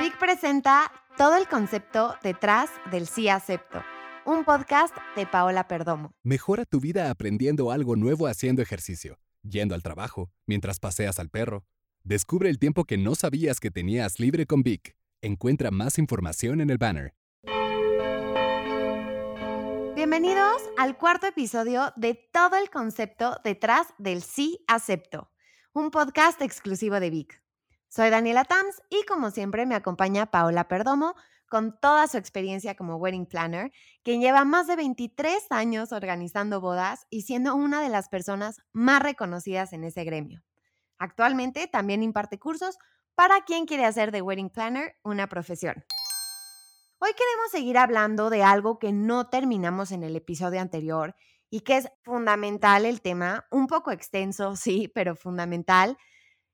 Vic presenta todo el concepto detrás del sí acepto, un podcast de Paola Perdomo. Mejora tu vida aprendiendo algo nuevo haciendo ejercicio, yendo al trabajo, mientras paseas al perro. Descubre el tiempo que no sabías que tenías libre con Vic. Encuentra más información en el banner. Bienvenidos al cuarto episodio de todo el concepto detrás del sí acepto, un podcast exclusivo de Vic. Soy Daniela Tams y como siempre me acompaña Paola Perdomo con toda su experiencia como wedding planner, quien lleva más de 23 años organizando bodas y siendo una de las personas más reconocidas en ese gremio. Actualmente también imparte cursos para quien quiere hacer de wedding planner una profesión. Hoy queremos seguir hablando de algo que no terminamos en el episodio anterior y que es fundamental el tema, un poco extenso, sí, pero fundamental,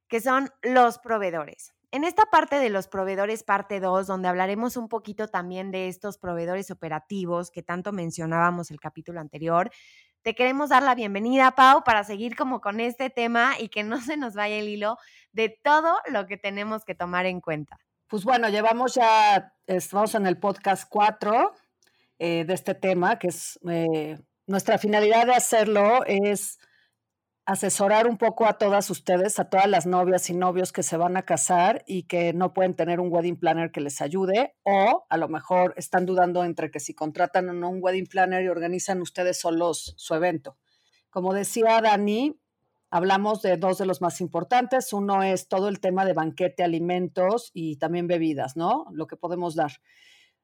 que son los proveedores. En esta parte de los proveedores, parte 2, donde hablaremos un poquito también de estos proveedores operativos que tanto mencionábamos el capítulo anterior, te queremos dar la bienvenida, Pau, para seguir como con este tema y que no se nos vaya el hilo de todo lo que tenemos que tomar en cuenta. Pues bueno, llevamos ya, estamos en el podcast 4 eh, de este tema, que es eh, nuestra finalidad de hacerlo es asesorar un poco a todas ustedes, a todas las novias y novios que se van a casar y que no pueden tener un wedding planner que les ayude o a lo mejor están dudando entre que si contratan o no un wedding planner y organizan ustedes solos su evento. Como decía Dani, hablamos de dos de los más importantes. Uno es todo el tema de banquete, alimentos y también bebidas, ¿no? Lo que podemos dar.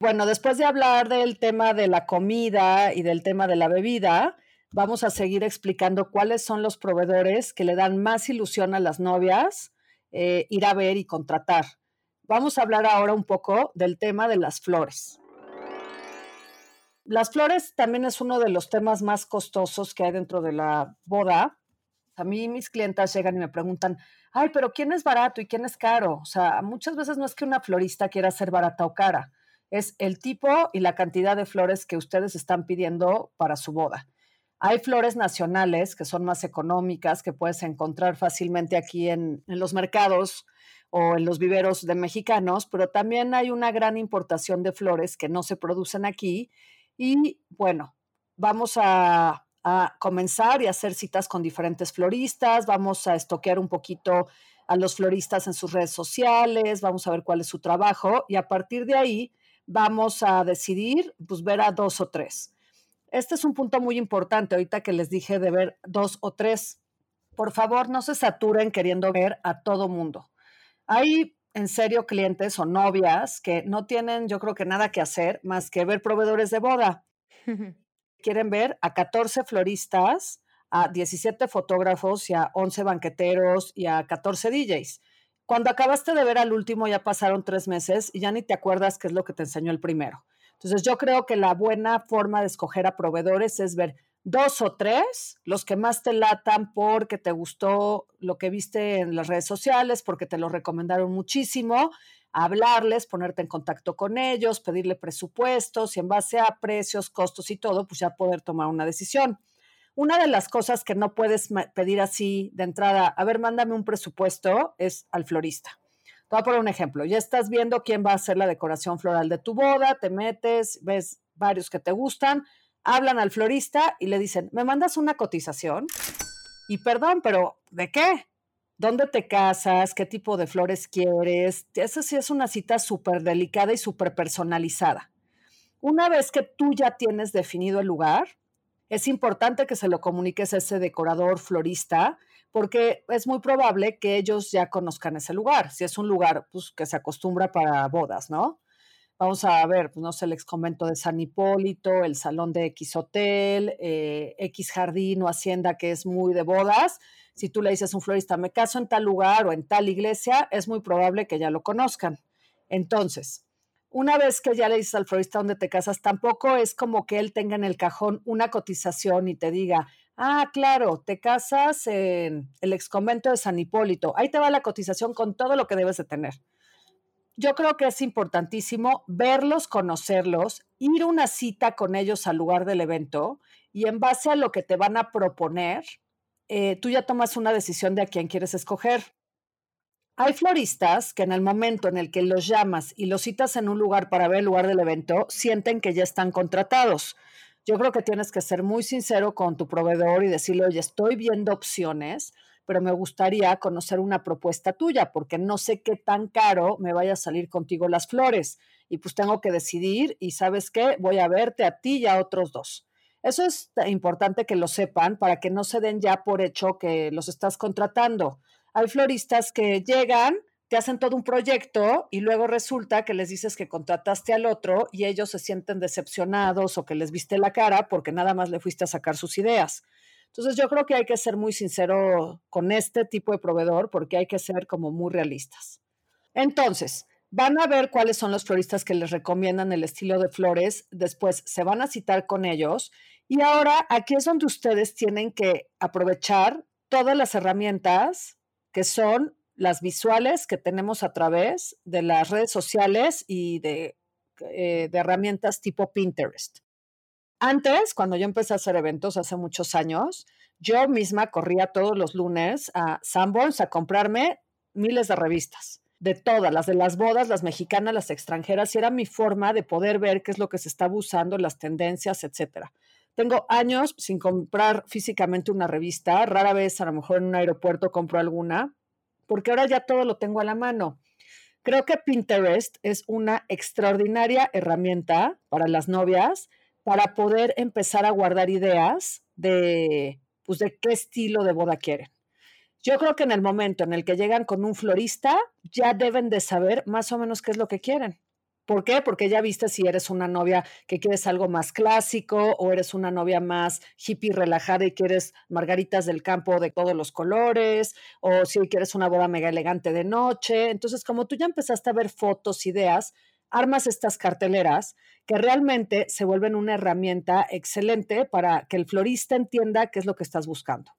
Bueno, después de hablar del tema de la comida y del tema de la bebida, vamos a seguir explicando cuáles son los proveedores que le dan más ilusión a las novias eh, ir a ver y contratar. Vamos a hablar ahora un poco del tema de las flores. Las flores también es uno de los temas más costosos que hay dentro de la boda. A mí mis clientas llegan y me preguntan, ay, pero ¿quién es barato y quién es caro? O sea, muchas veces no es que una florista quiera ser barata o cara, es el tipo y la cantidad de flores que ustedes están pidiendo para su boda. Hay flores nacionales que son más económicas, que puedes encontrar fácilmente aquí en, los mercados o en los viveros de mexicanos, pero también hay una gran importación de flores que no se producen aquí. Y bueno, vamos a, comenzar y hacer citas con diferentes floristas, vamos a estoquear un poquito a los floristas en sus redes sociales, vamos a ver cuál es su trabajo y a partir de ahí vamos a decidir, pues ver a dos o tres. Este es un punto muy importante ahorita que les dije de ver dos o tres. Por favor, no se saturen queriendo ver a todo mundo. Hay en serio clientes o novias que no tienen, yo creo que nada que hacer más que ver proveedores de boda. Quieren ver a 14 floristas, a 17 fotógrafos y a 11 banqueteros y a 14 DJs. Cuando acabaste de ver al último ya pasaron tres meses y ya ni te acuerdas qué es lo que te enseñó el primero. Entonces, yo creo que la buena forma de escoger a proveedores es ver dos o tres, los que más te latan porque te gustó lo que viste en las redes sociales, porque te lo recomendaron muchísimo, hablarles, ponerte en contacto con ellos, pedirle presupuestos y en base a precios, costos y todo, pues ya poder tomar una decisión. Una de las cosas que no puedes pedir así de entrada, a ver, mándame un presupuesto, es al florista. Te voy a poner un ejemplo. Ya estás viendo quién va a hacer la decoración floral de tu boda, te metes, ves varios que te gustan, hablan al florista y le dicen, ¿me mandas una cotización? Y perdón, pero ¿de qué? ¿Dónde te casas? ¿Qué tipo de flores quieres? Esa sí es una cita súper delicada y súper personalizada. Una vez que tú ya tienes definido el lugar, es importante que se lo comuniques a ese decorador florista porque es muy probable que ellos ya conozcan ese lugar, si es un lugar pues, que se acostumbra para bodas, ¿no? Vamos a ver, pues, no sé, el ex convento de San Hipólito, el salón de X Hotel, eh, X Jardín o Hacienda, que es muy de bodas. Si tú le dices a un florista, me caso en tal lugar o en tal iglesia, es muy probable que ya lo conozcan. Entonces, una vez que ya le dices al florista dónde te casas, tampoco es como que él tenga en el cajón una cotización y te diga, Ah, claro, te casas en el ex convento de San Hipólito. Ahí te va la cotización con todo lo que debes de tener. Yo creo que es importantísimo verlos, conocerlos, ir una cita con ellos al lugar del evento y en base a lo que te van a proponer, eh, tú ya tomas una decisión de a quién quieres escoger. Hay floristas que en el momento en el que los llamas y los citas en un lugar para ver el lugar del evento, sienten que ya están contratados. Yo creo que tienes que ser muy sincero con tu proveedor y decirle, oye, estoy viendo opciones, pero me gustaría conocer una propuesta tuya porque no sé qué tan caro me vaya a salir contigo las flores. Y pues tengo que decidir y sabes qué, voy a verte a ti y a otros dos. Eso es importante que lo sepan para que no se den ya por hecho que los estás contratando hay floristas que llegan, te hacen todo un proyecto y luego resulta que les dices que contrataste al otro y ellos se sienten decepcionados o que les viste la cara porque nada más le fuiste a sacar sus ideas. Entonces yo creo que hay que ser muy sincero con este tipo de proveedor porque hay que ser como muy realistas. Entonces, van a ver cuáles son los floristas que les recomiendan el estilo de flores, después se van a citar con ellos y ahora aquí es donde ustedes tienen que aprovechar todas las herramientas que son las visuales que tenemos a través de las redes sociales y de, eh, herramientas tipo Pinterest. Antes, cuando yo empecé a hacer eventos hace muchos años, yo misma corría todos los lunes a Sanborns a comprarme miles de revistas, de todas, las de las bodas, las mexicanas, las extranjeras, y era mi forma de poder ver qué es lo que se estaba usando, las tendencias, etcétera. Tengo años sin comprar físicamente una revista, rara vez a lo mejor en un aeropuerto compro alguna, porque ahora ya todo lo tengo a la mano. Creo que Pinterest es una extraordinaria herramienta para las novias para poder empezar a guardar ideas de, pues, de qué estilo de boda quieren. Yo creo que en el momento en el que llegan con un florista, ya deben de saber más o menos qué es lo que quieren. ¿Por qué? Porque ya viste si eres una novia que quieres algo más clásico o eres una novia más hippie relajada y quieres margaritas del campo de todos los colores o si quieres una boda mega elegante de noche. Entonces, como tú ya empezaste a ver fotos, ideas, armas estas carteleras que realmente se vuelven una herramienta excelente para que el florista entienda qué es lo que estás buscando.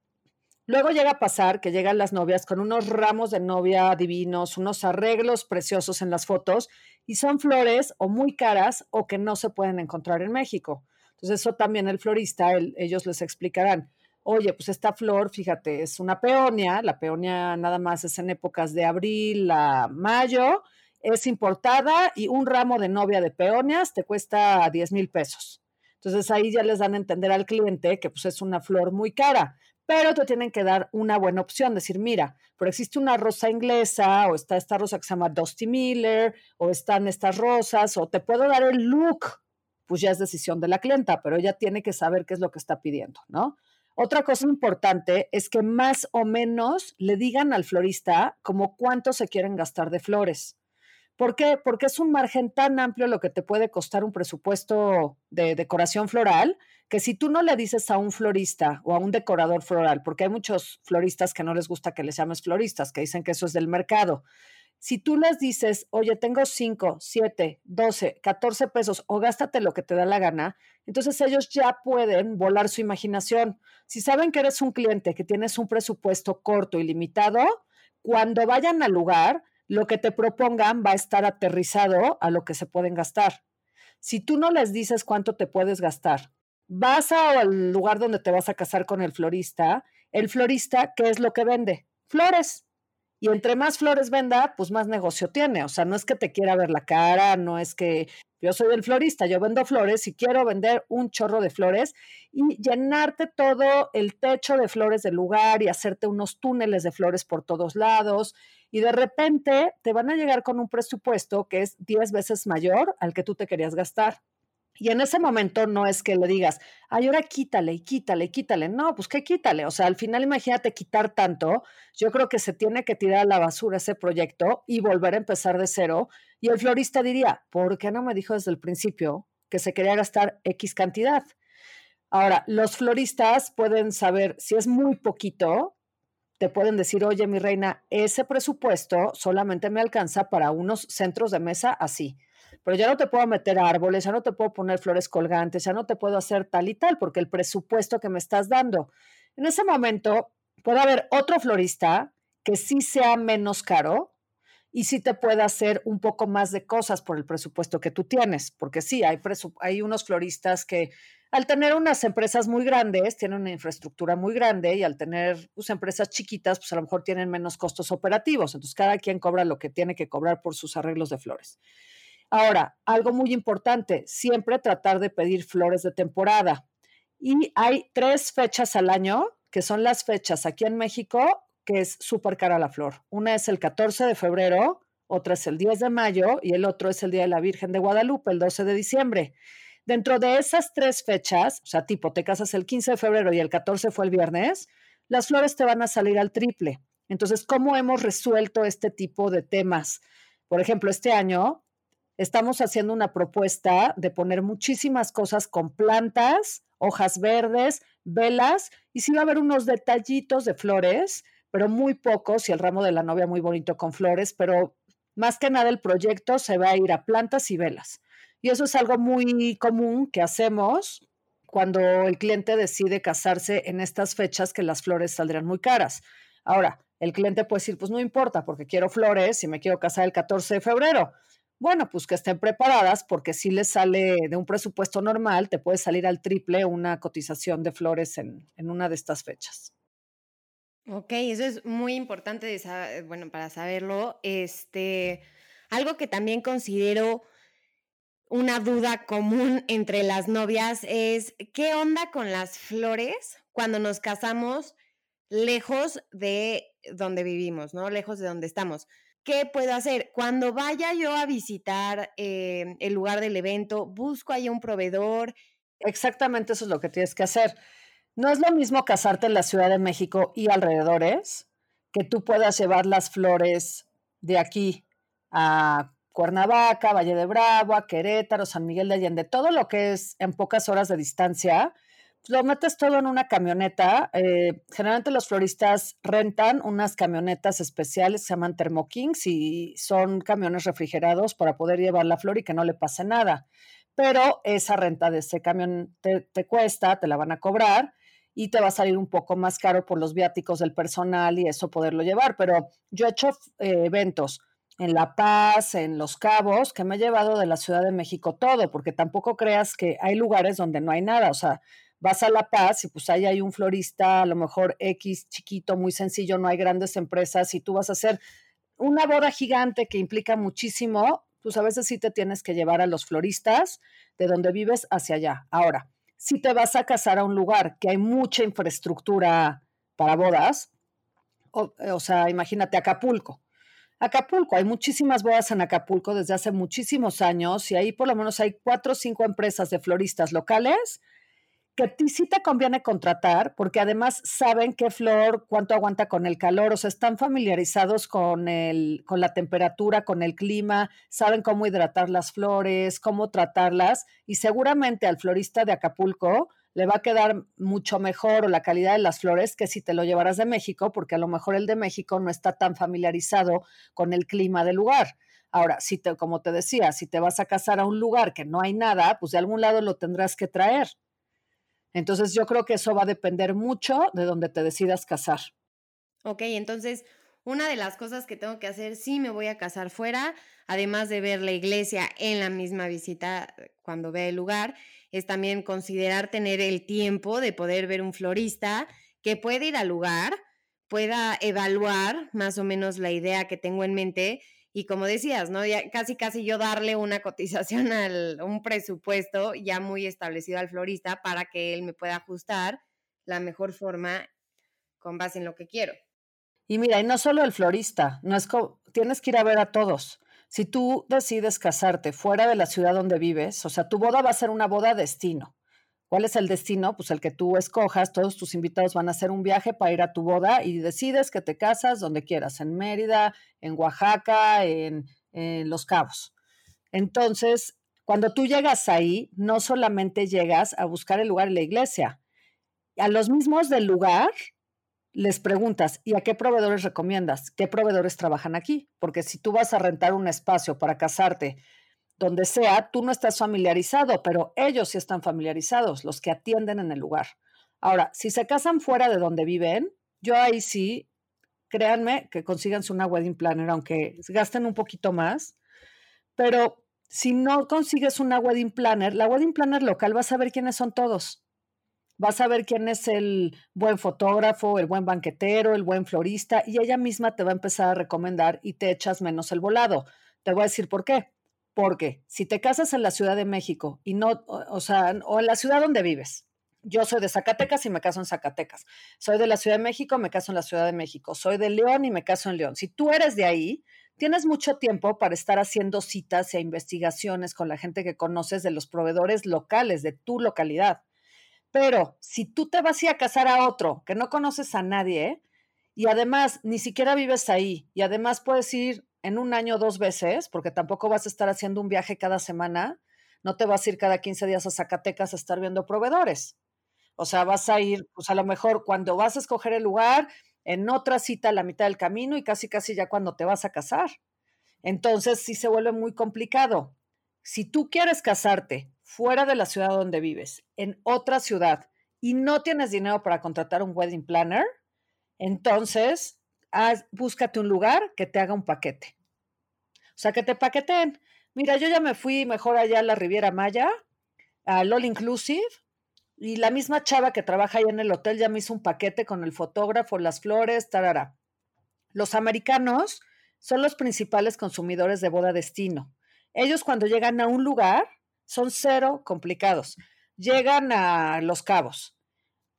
Luego llega a pasar que llegan las novias con unos ramos de novia divinos, unos arreglos preciosos en las fotos y son flores o muy caras o que no se pueden encontrar en México. Entonces eso también el florista, ellos les explicarán. Oye, pues esta flor, fíjate, es una peonia, la peonia nada más es en épocas de abril a mayo, es importada y un ramo de novia de peonias te cuesta 10 mil pesos. Entonces ahí ya les dan a entender al cliente que pues es una flor muy cara pero te tienen que dar una buena opción, decir, mira, pero existe una rosa inglesa, o está esta rosa que se llama Dusty Miller, o están estas rosas, o te puedo dar el look, pues ya es decisión de la clienta, pero ella tiene que saber qué es lo que está pidiendo, ¿no? Otra cosa importante es que más o menos le digan al florista como cuánto se quieren gastar de flores. ¿Por qué? Porque es un margen tan amplio lo que te puede costar un presupuesto de decoración floral, que si tú no le dices a un florista o a un decorador floral, porque hay muchos floristas que no les gusta que les llames floristas, que dicen que eso es del mercado, si tú les dices, oye, tengo 5, 7, 12, 14 pesos o gástate lo que te da la gana, entonces ellos ya pueden volar su imaginación. Si saben que eres un cliente que tienes un presupuesto corto y limitado, cuando vayan al lugar, lo que te propongan va a estar aterrizado a lo que se pueden gastar. Si tú no les dices cuánto te puedes gastar, vas al lugar donde te vas a casar con el florista, el florista, ¿qué es lo que vende? Flores. Y entre más flores venda, pues más negocio tiene. O sea, no es que te quiera ver la cara, no es que yo soy el florista, yo vendo flores y quiero vender un chorro de flores y llenarte todo el techo de flores del lugar y hacerte unos túneles de flores por todos lados. Y de repente te van a llegar con un presupuesto que es 10 veces mayor al que tú te querías gastar. Y en ese momento no es que le digas, ay, ahora quítale quítale quítale. No, pues que quítale. O sea, al final imagínate quitar tanto. Yo creo que se tiene que tirar a la basura ese proyecto y volver a empezar de cero. Y el florista diría, ¿por qué no me dijo desde el principio que se quería gastar X cantidad? Ahora, los floristas pueden saber si es muy poquito, te pueden decir, oye, mi reina, ese presupuesto solamente me alcanza para unos centros de mesa así pero ya no te puedo meter árboles, ya no te puedo poner flores colgantes, ya no te puedo hacer tal y tal, porque el presupuesto que me estás dando. En ese momento puede haber otro florista que sí sea menos caro y sí te pueda hacer un poco más de cosas por el presupuesto que tú tienes, porque sí, hay, hay unos floristas que al tener unas empresas muy grandes, tienen una infraestructura muy grande y al tener pues, empresas chiquitas, pues a lo mejor tienen menos costos operativos. Entonces, cada quien cobra lo que tiene que cobrar por sus arreglos de flores. Ahora, algo muy importante, siempre tratar de pedir flores de temporada. Y hay tres fechas al año, que son las fechas aquí en México, que es súper cara la flor. Una es el 14 de febrero, otra es el 10 de mayo y el otro es el Día de la Virgen de Guadalupe, el 12 de diciembre. Dentro de esas tres fechas, o sea, tipo, te casas el 15 de febrero y el 14 fue el viernes, las flores te van a salir al triple. Entonces, ¿cómo hemos resuelto este tipo de temas? Por ejemplo, este año estamos haciendo una propuesta de poner muchísimas cosas con plantas, hojas verdes, velas, y sí va a haber unos detallitos de flores, pero muy pocos, y el ramo de la novia muy bonito con flores, pero más que nada el proyecto se va a ir a plantas y velas. Y eso es algo muy común que hacemos cuando el cliente decide casarse en estas fechas que las flores saldrán muy caras. Ahora, el cliente puede decir, pues no importa, porque quiero flores y me quiero casar el 14 de febrero. Bueno, pues que estén preparadas porque si les sale de un presupuesto normal, te puede salir al triple una cotización de flores en, en una de estas fechas. Ok, eso es muy importante de bueno, para saberlo. Este, algo que también considero una duda común entre las novias es, ¿qué onda con las flores cuando nos casamos lejos de donde vivimos, ¿no? Lejos de donde estamos. ¿Qué puedo hacer? Cuando vaya yo a visitar eh, el lugar del evento, busco ahí un proveedor. Exactamente eso es lo que tienes que hacer. No es lo mismo casarte en la Ciudad de México y alrededores, que tú puedas llevar las flores de aquí a Cuernavaca, Valle de Bravo, Querétaro, San Miguel de Allende, todo lo que es en pocas horas de distancia, lo metes todo en una camioneta. Eh, generalmente los floristas rentan unas camionetas especiales, se llaman Thermokings y son camiones refrigerados para poder llevar la flor y que no le pase nada. Pero esa renta de ese camión te, cuesta, te la van a cobrar y te va a salir un poco más caro por los viáticos del personal y eso poderlo llevar. Pero yo he hecho eh, eventos en La Paz, en Los Cabos, que me he llevado de la Ciudad de México todo, porque tampoco creas que hay lugares donde no hay nada, o sea, vas a La Paz y pues ahí hay un florista, a lo mejor X chiquito, muy sencillo, no hay grandes empresas y tú vas a hacer una boda gigante que implica muchísimo, pues a veces sí te tienes que llevar a los floristas de donde vives hacia allá. Ahora, si te vas a casar a un lugar que hay mucha infraestructura para bodas, o, o sea, imagínate Acapulco Acapulco, hay muchísimas bodas en Acapulco desde hace muchísimos años y ahí por lo menos hay cuatro o cinco empresas de floristas locales que a ti sí te conviene contratar porque además saben qué flor, cuánto aguanta con el calor, o sea, están familiarizados con, el, con la temperatura, con el clima, saben cómo hidratar las flores, cómo tratarlas y seguramente al florista de Acapulco le va a quedar mucho mejor o la calidad de las flores que si te lo llevaras de México, porque a lo mejor el de México no está tan familiarizado con el clima del lugar. Ahora, si te, como te decía, si te vas a casar a un lugar que no hay nada, pues de algún lado lo tendrás que traer. Entonces yo creo que eso va a depender mucho de donde te decidas casar. Ok, entonces una de las cosas que tengo que hacer si me voy a casar fuera, además de ver la iglesia en la misma visita cuando vea el lugar, es también considerar tener el tiempo de poder ver un florista que pueda ir al lugar, pueda evaluar más o menos la idea que tengo en mente y como decías, ¿no? Casi casi yo darle una cotización al un presupuesto ya muy establecido al florista para que él me pueda ajustar la mejor forma con base en lo que quiero. Y mira, y no solo el florista, no es tienes que ir a ver a todos. Si tú decides casarte fuera de la ciudad donde vives, o sea, tu boda va a ser una boda destino. ¿Cuál es el destino? Pues el que tú escojas, todos tus invitados van a hacer un viaje para ir a tu boda y decides que te casas donde quieras, en Mérida, en Oaxaca, en, en Los Cabos. Entonces, cuando tú llegas ahí, no solamente llegas a buscar el lugar en la iglesia, a los mismos del lugar les preguntas, ¿y a qué proveedores recomiendas? ¿Qué proveedores trabajan aquí? Porque si tú vas a rentar un espacio para casarte, donde sea, tú no estás familiarizado, pero ellos sí están familiarizados, los que atienden en el lugar. Ahora, si se casan fuera de donde viven, yo ahí sí, créanme que consíganse una wedding planner, aunque gasten un poquito más, pero Si no consigues una wedding planner, la wedding planner local vas a ver quiénes son todos. Vas a ver quién es el buen fotógrafo, el buen banquetero, el buen florista, y ella misma te va a empezar a recomendar y te echas menos el volado. Te voy a decir por qué. Porque si te casas en la Ciudad de México y no, o sea, o en la ciudad donde vives, yo soy de Zacatecas y me caso en Zacatecas. Soy de la Ciudad de México, me caso en la Ciudad de México. Soy de León y me caso en León. Si tú eres de ahí, tienes mucho tiempo para estar haciendo citas e investigaciones con la gente que conoces de los proveedores locales de tu localidad. Pero si tú te vas a, a casar a otro que no conoces a nadie y además ni siquiera vives ahí y además puedes ir en un año dos veces, porque tampoco vas a estar haciendo un viaje cada semana, no te vas a ir cada 15 días a Zacatecas a estar viendo proveedores. O sea, vas a ir, pues a lo mejor cuando vas a escoger el lugar, en otra cita a la mitad del camino y casi casi ya cuando te vas a casar. Entonces sí se vuelve muy complicado. Si tú quieres casarte fuera de la ciudad donde vives, en otra ciudad, y no tienes dinero para contratar un wedding planner, entonces búscate un lugar que te haga un paquete. O sea, que te paqueten. Mira, yo ya me fui mejor allá a la Riviera Maya, al All Inclusive, y la misma chava que trabaja ahí en el hotel ya me hizo un paquete con el fotógrafo, las flores, tarara. Los americanos son los principales consumidores de boda destino. Ellos cuando llegan a un lugar son cero complicados. Llegan a Los Cabos,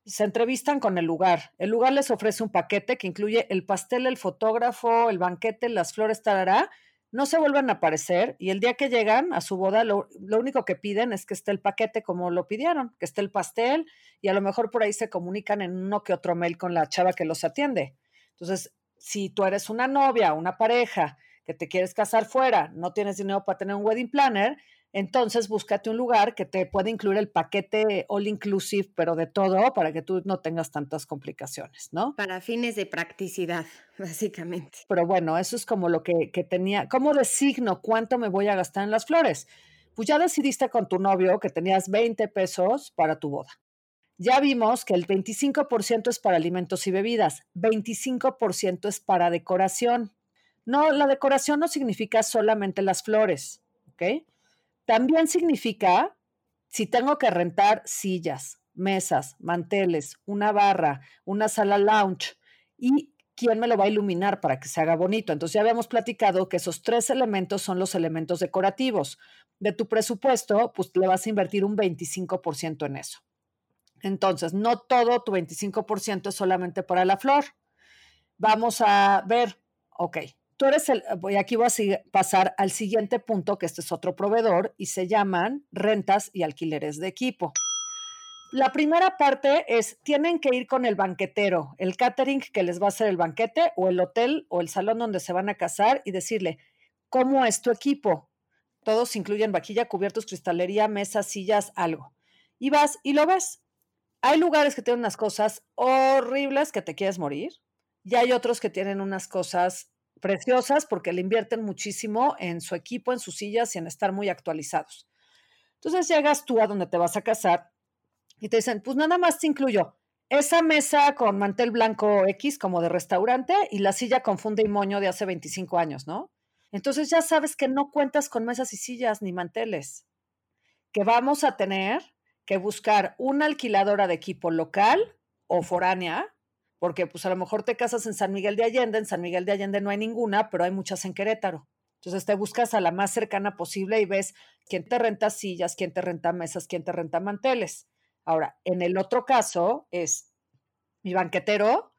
se entrevistan con el lugar. El lugar les ofrece un paquete que incluye el pastel, el fotógrafo, el banquete, las flores, tarara, no se vuelven a aparecer y el día que llegan a su boda lo, único que piden es que esté el paquete como lo pidieron, que esté el pastel y a lo mejor por ahí se comunican en uno que otro mail con la chava que los atiende. Entonces, si tú eres una novia, una pareja que te quieres casar fuera, no tienes dinero para tener un wedding planner, entonces búscate un lugar que te pueda incluir el paquete all inclusive, pero de todo, para que tú no tengas tantas complicaciones, ¿no? Para fines de practicidad, básicamente. Pero bueno, eso es como lo que, que tenía. ¿Cómo designo cuánto me voy a gastar en las flores? Pues ya decidiste con tu novio que tenías 20 pesos para tu boda. Ya vimos que el 25% es para alimentos y bebidas, 25% es para decoración. No, la decoración no significa solamente las flores, ¿ok? También significa si tengo que rentar sillas, mesas, manteles, una barra, una sala lounge y quién me lo va a iluminar para que se haga bonito. Entonces ya habíamos platicado que esos tres elementos son los elementos decorativos. De tu presupuesto, pues le vas a invertir un 25% en eso. Entonces, no todo tu 25% es solamente para la flor. Vamos a ver, ok, tú eres el, voy aquí voy a pasar al siguiente punto, que este es otro proveedor, y se llaman rentas y alquileres de equipo. La primera parte es, tienen que ir con el banquetero, el catering que les va a hacer el banquete o el hotel o el salón donde se van a casar y decirle, ¿cómo es tu equipo? Todos incluyen vaquilla, cubiertos, cristalería, mesas, sillas, algo. Y vas y lo ves. Hay lugares que tienen unas cosas horribles que te quieres morir y hay otros que tienen unas cosas preciosas porque le invierten muchísimo en su equipo, en sus sillas y en estar muy actualizados. Entonces llegas tú a donde te vas a casar y te dicen, pues nada más te incluyo esa mesa con mantel blanco X como de restaurante y la silla con funda y moño de hace 25 años, ¿no? Entonces ya sabes que no cuentas con mesas y sillas ni manteles, que vamos a tener que buscar una alquiladora de equipo local o foránea porque pues a lo mejor te casas en San Miguel de Allende, en San Miguel de Allende no hay ninguna, pero hay muchas en Querétaro. Entonces te buscas a la más cercana posible y ves quién te renta sillas, quién te renta mesas, quién te renta manteles. Ahora, en el otro caso es mi banquetero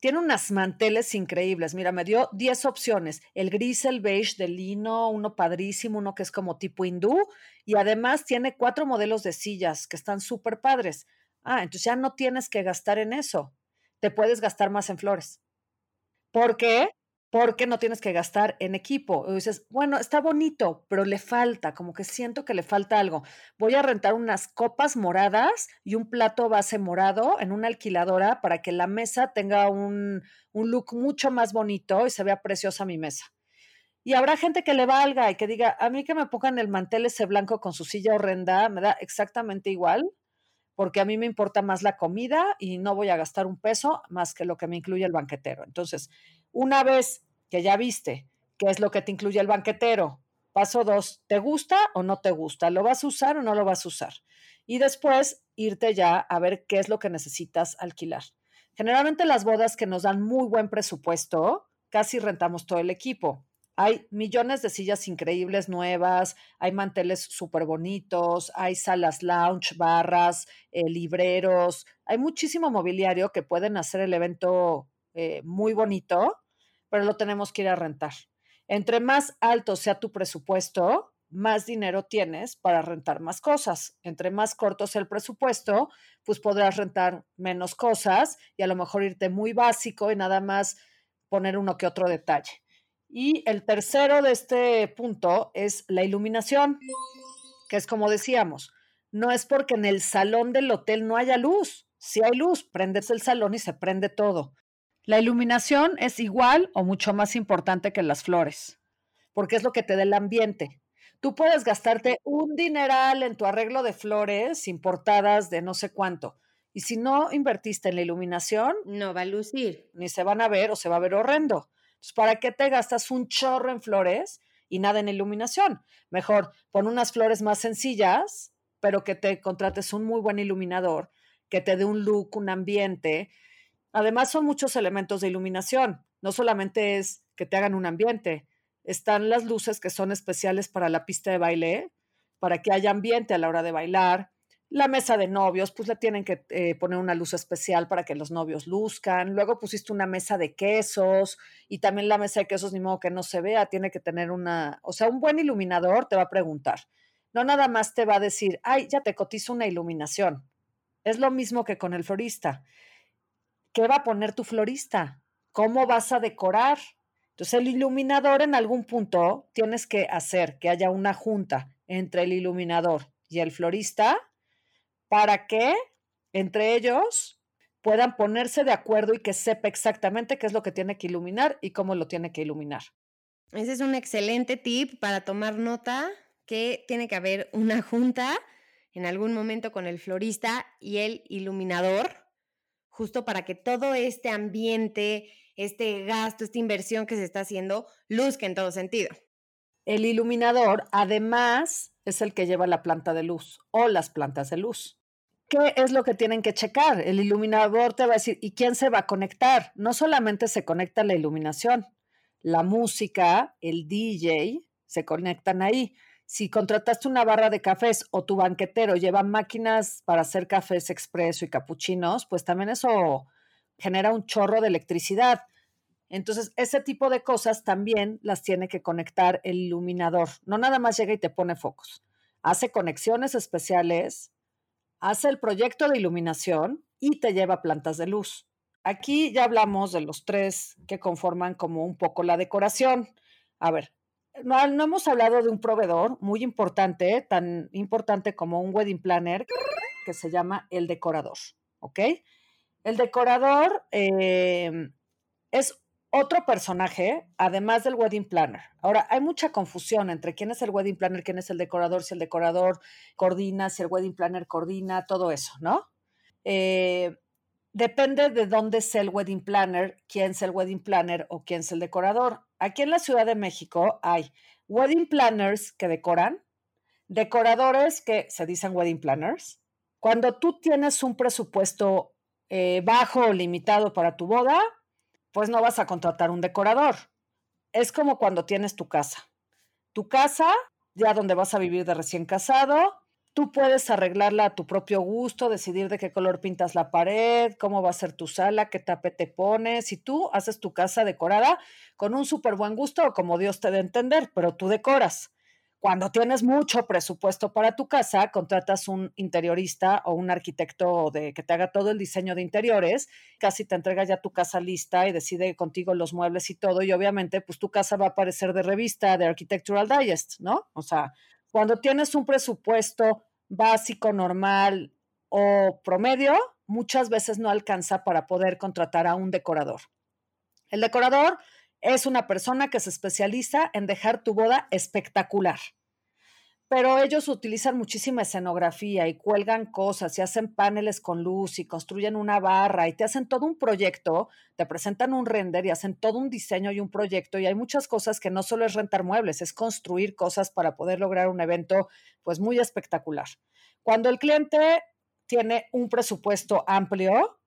tiene unas manteles increíbles. Mira, me dio 10 opciones. El gris, el beige de lino, uno padrísimo, uno que es como tipo hindú. Y además tiene cuatro modelos de sillas que están súper padres. Ah, entonces ya no tienes que gastar en eso te puedes gastar más en flores. ¿Por qué? Porque no tienes que gastar en equipo. Dices, bueno, está bonito, pero le falta, como que siento que le falta algo. Voy a rentar unas copas moradas y un plato base morado en una alquiladora para que la mesa tenga un, un look mucho más bonito y se vea preciosa mi mesa. Y habrá gente que le valga y que diga, a mí que me pongan el mantel ese blanco con su silla horrenda, me da exactamente igual porque a mí me importa más la comida y no voy a gastar un peso más que lo que me incluye el banquetero. Entonces, una vez que ya viste qué es lo que te incluye el banquetero, Paso dos, ¿te gusta o no te gusta? ¿Lo vas a usar o no lo vas a usar? Y después irte ya a ver qué es lo que necesitas alquilar. Generalmente las bodas que nos dan muy buen presupuesto, casi rentamos todo el equipo. Hay millones de sillas increíbles nuevas, hay manteles súper bonitos, hay salas lounge, barras, eh, libreros, hay muchísimo mobiliario que pueden hacer el evento eh, muy bonito, pero lo tenemos que ir a rentar. Entre más alto sea tu presupuesto, más dinero tienes para rentar más cosas. Entre más corto sea el presupuesto, pues podrás rentar menos cosas y a lo mejor irte muy básico y nada más poner uno que otro detalle. Y el tercero de este punto es la iluminación, que es como decíamos, no es porque en el salón del hotel no haya luz. Si hay luz, prendes el salón y se prende todo. La iluminación es igual o mucho más importante que las flores, porque es lo que te da el ambiente. Tú puedes gastarte un dineral en tu arreglo de flores importadas de no sé cuánto. Y si no invertiste en la iluminación, no va a lucir. Ni se van a ver o se va a ver horrendo. Entonces, ¿para qué te gastas un chorro en flores y nada en iluminación? Mejor pon unas flores más sencillas, pero que te contrates un muy buen iluminador, que te dé un look, un ambiente Además, son muchos elementos de iluminación. No solamente es que te hagan un ambiente, están las luces que son especiales para la pista de baile, para que haya ambiente a la hora de bailar. La mesa de novios, pues le tienen que eh, poner una luz especial para que los novios luzcan. Luego pusiste una mesa de quesos y también la mesa de quesos, ni modo que no se vea, tiene que tener una, o sea, un buen iluminador te va a preguntar. No nada más te va a decir, ay, ya te cotizo una iluminación. Es lo mismo que con el florista. ¿qué va a poner tu florista? ¿Cómo vas a decorar? Entonces el iluminador en algún punto tienes que hacer que haya una junta entre el iluminador y el florista para que entre ellos puedan ponerse de acuerdo y que sepa exactamente qué es lo que tiene que iluminar y cómo lo tiene que iluminar. Ese es un excelente tip para tomar nota que tiene que haber una junta en algún momento con el florista y el iluminador justo para que todo este ambiente, este gasto, esta inversión que se está haciendo, luzca en todo sentido. El iluminador, además, es el que lleva la planta de luz o las plantas de luz. ¿Qué es lo que tienen que checar? El iluminador te va a decir, ¿y quién se va a conectar? No solamente se conecta la iluminación, la música, el DJ, se conectan ahí si contrataste una barra de cafés o tu banquetero lleva máquinas para hacer cafés expreso y capuchinos, pues también eso genera un chorro de electricidad. Entonces, ese tipo de cosas también las tiene que conectar el iluminador. No nada más llega y te pone focos. Hace conexiones especiales, hace el proyecto de iluminación y te lleva plantas de luz. Aquí ya hablamos de los tres que conforman como un poco la decoración. A ver, no, hemos hablado de un proveedor muy importante, tan importante como un wedding planner, que se llama el decorador, ¿ok? El decorador em, es otro personaje, además del wedding planner. Ahora, hay mucha confusión entre quién es el wedding planner, quién es el decorador, si el decorador coordina, si el wedding planner coordina, todo eso, ¿no? Eh, depende de dónde sea el wedding planner, quién es el wedding planner o quién es el decorador. Aquí en la Ciudad de México hay wedding planners que decoran, decoradores que se dicen wedding planners. Cuando tú tienes un presupuesto eh, bajo o limitado para tu boda, pues no vas a contratar un decorador. Es como cuando tienes tu casa. Tu casa, ya donde vas a vivir de recién casado, Tú puedes arreglarla a tu propio gusto, decidir de qué color pintas la pared, cómo va a ser tu sala, qué tapete pones. Y tú haces tu casa decorada con un súper buen gusto, como Dios te dé entender, pero tú decoras. Cuando tienes mucho presupuesto para tu casa, contratas un interiorista o un arquitecto de, que te haga todo el diseño de interiores, casi te entrega ya tu casa lista y decide contigo los muebles y todo, y obviamente pues tu casa va a aparecer de revista de Architectural Digest, ¿no? O sea, cuando tienes un presupuesto básico, normal o promedio, muchas veces no alcanza para poder contratar a un decorador. El decorador es una persona que se especializa en dejar tu boda espectacular. pero ellos utilizan muchísima escenografía y cuelgan cosas y hacen paneles con luz y construyen una barra y te hacen todo un proyecto, te presentan un render y hacen todo un diseño y un proyecto y hay muchas cosas que no solo es rentar muebles, es construir cosas para poder lograr un evento pues muy espectacular. Cuando el cliente tiene un presupuesto amplio,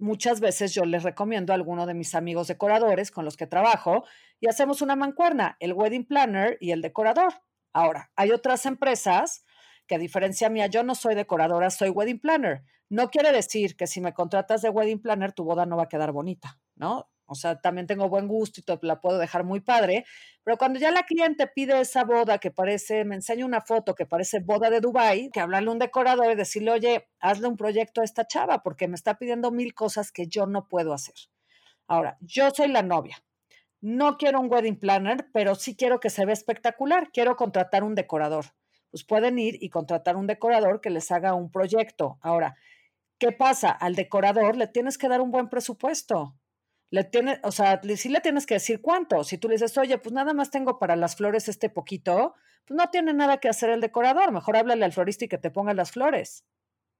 muchas veces yo les recomiendo a alguno de mis amigos decoradores con los que trabajo y hacemos una mancuerna, el wedding planner y el decorador Ahora, hay otras empresas que a diferencia mía, yo no soy decoradora, soy wedding planner. No quiere decir que si me contratas de wedding planner, tu boda no va a quedar bonita, ¿no? O sea, también tengo buen gusto y la puedo dejar muy padre, pero cuando ya la cliente pide esa boda que parece, me enseña una foto que parece boda de Dubai, que hablarle a un decorador y decirle, oye, hazle un proyecto a esta chava porque me está pidiendo mil cosas que yo no puedo hacer. Ahora, yo soy la novia, no quiero un wedding planner, pero sí quiero que se vea espectacular. Quiero contratar un decorador. Pues pueden ir y contratar un decorador que les haga un proyecto. Ahora, ¿qué pasa? Al decorador le tienes que dar un buen presupuesto. Le tiene, o sea, sí le tienes que decir cuánto. Si tú le dices, oye, pues nada más tengo para las flores este poquito, pues no tiene nada que hacer el decorador. Mejor háblale al florista y que te ponga las flores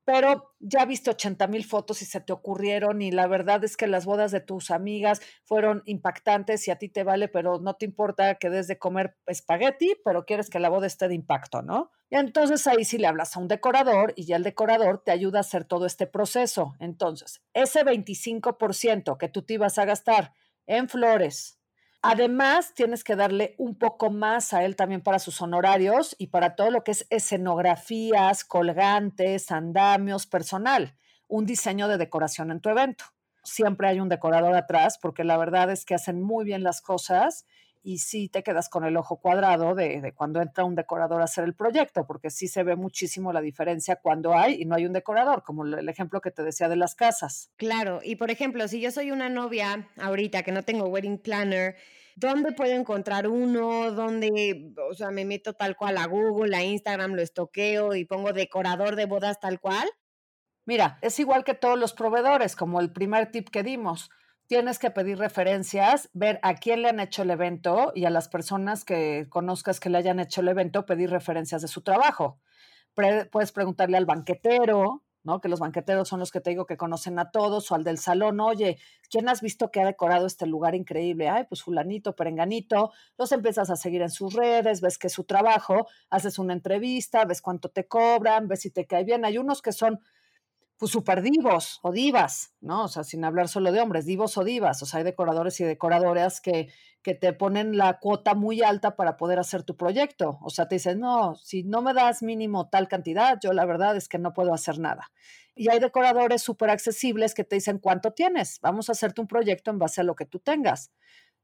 pero ya viste 80 mil fotos y se te ocurrieron y la verdad es que las bodas de tus amigas fueron impactantes y a ti te vale, pero no te importa que des de comer espagueti, pero quieres que la boda esté de impacto, ¿no? Y entonces ahí sí le hablas a un decorador y ya el decorador te ayuda a hacer todo este proceso. Entonces, ese 25% que tú te ibas a gastar en flores, Además, tienes que darle un poco más a él también para sus honorarios y para todo lo que es escenografías, colgantes, andamios, personal, un diseño de decoración en tu evento. Siempre hay un decorador atrás porque la verdad es que hacen muy bien las cosas y sí te quedas con el ojo cuadrado de, cuando entra un decorador a hacer el proyecto, porque sí se ve muchísimo la diferencia cuando hay y no hay un decorador, como el ejemplo que te decía de las casas. Claro, y por ejemplo, si yo soy una novia ahorita que no tengo wedding planner, ¿dónde puedo encontrar uno? ¿Dónde, o sea, me meto tal cual a Google, a Instagram, lo estoqueo y pongo decorador de bodas tal cual? Mira, es igual que todos los proveedores, como el primer tip que dimos tienes que pedir referencias, ver a quién le han hecho el evento y a las personas que conozcas que le hayan hecho el evento, pedir referencias de su trabajo. puedes preguntarle al banquetero, ¿no? Que los banqueteros son los que te digo que conocen a todos, o al del salón, oye, ¿quién has visto que ha decorado este lugar increíble? Ay, pues fulanito, perenganito, los empiezas a seguir en sus redes, ves que es su trabajo, haces una entrevista, ves cuánto te cobran, ves si te cae bien. Hay unos que son pues super divos o divas, ¿no? O sea, sin hablar solo de hombres, divos o divas. O sea, hay decoradores y decoradoras que, que te ponen la cuota muy alta para poder hacer tu proyecto. O sea, te dicen, no, si no me das mínimo tal cantidad, yo la verdad es que no puedo hacer nada. Y hay decoradores súper accesibles que te dicen, ¿cuánto tienes? Vamos a hacerte un proyecto en base a lo que tú tengas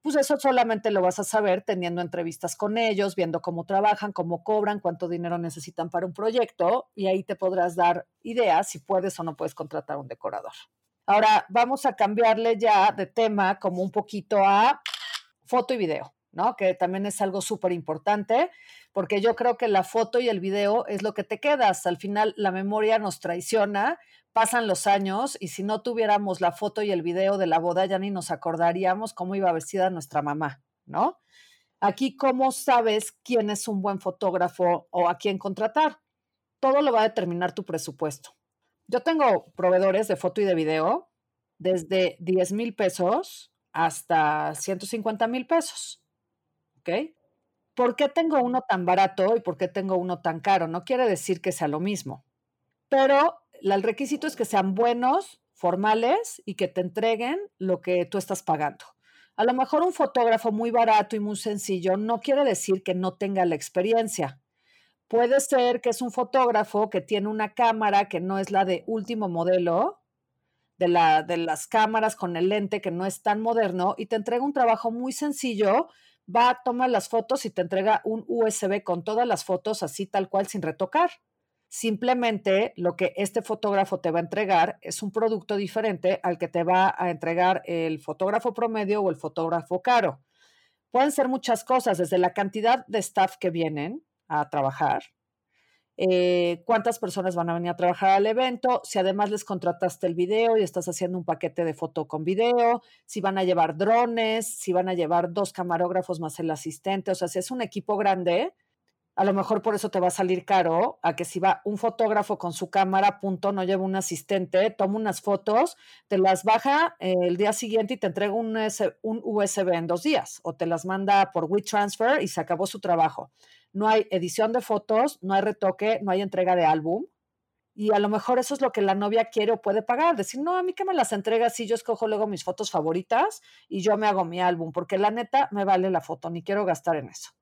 pues eso solamente lo vas a saber teniendo entrevistas con ellos, viendo cómo trabajan, cómo cobran, cuánto dinero necesitan para un proyecto y ahí te podrás dar ideas si puedes o no puedes contratar un decorador. Ahora vamos a cambiarle ya de tema como un poquito a foto y video, ¿no? Que también es algo súper importante porque yo creo que la foto y el video es lo que te quedas. Al final la memoria nos traiciona pasan los años y si no tuviéramos la foto y el video de la boda ya ni nos acordaríamos cómo iba vestida nuestra mamá, ¿no? Aquí, ¿cómo sabes quién es un buen fotógrafo o a quién contratar? Todo lo va a determinar tu presupuesto. Yo tengo proveedores de foto y de video desde 10 mil pesos hasta 150 mil pesos. ¿Ok? ¿Por qué tengo uno tan barato y por qué tengo uno tan caro? No quiere decir que sea lo mismo, pero el requisito es que sean buenos, formales y que te entreguen lo que tú estás pagando. A lo mejor un fotógrafo muy barato y muy sencillo no quiere decir que no tenga la experiencia. Puede ser que es un fotógrafo que tiene una cámara que no es la de último modelo, de, la, de las cámaras con el lente que no es tan moderno y te entrega un trabajo muy sencillo, va, toma las fotos y te entrega un USB con todas las fotos así tal cual sin retocar. Simplemente lo que este fotógrafo te va a entregar es un producto diferente al que te va a entregar el fotógrafo promedio o el fotógrafo caro. Pueden ser muchas cosas, desde la cantidad de staff que vienen a trabajar, eh, cuántas personas van a venir a trabajar al evento, si además les contrataste el video y estás haciendo un paquete de foto con video, si van a llevar drones, si van a llevar dos camarógrafos más el asistente, o sea, si es un equipo grande, a lo mejor por eso te va a salir caro, a que si va un fotógrafo con su cámara, punto, no lleva un asistente, toma unas fotos, te las baja eh, el día siguiente y te entrega un, un USB en dos días, o te las manda por WeTransfer y se acabó su trabajo. No hay edición de fotos, no hay retoque, no hay entrega de álbum. Y a lo mejor eso es lo que la novia quiere o puede pagar. Decir, no, a mí que me las entrega si yo escojo luego mis fotos favoritas y yo me hago mi álbum, porque la neta me vale la foto, ni quiero gastar en eso.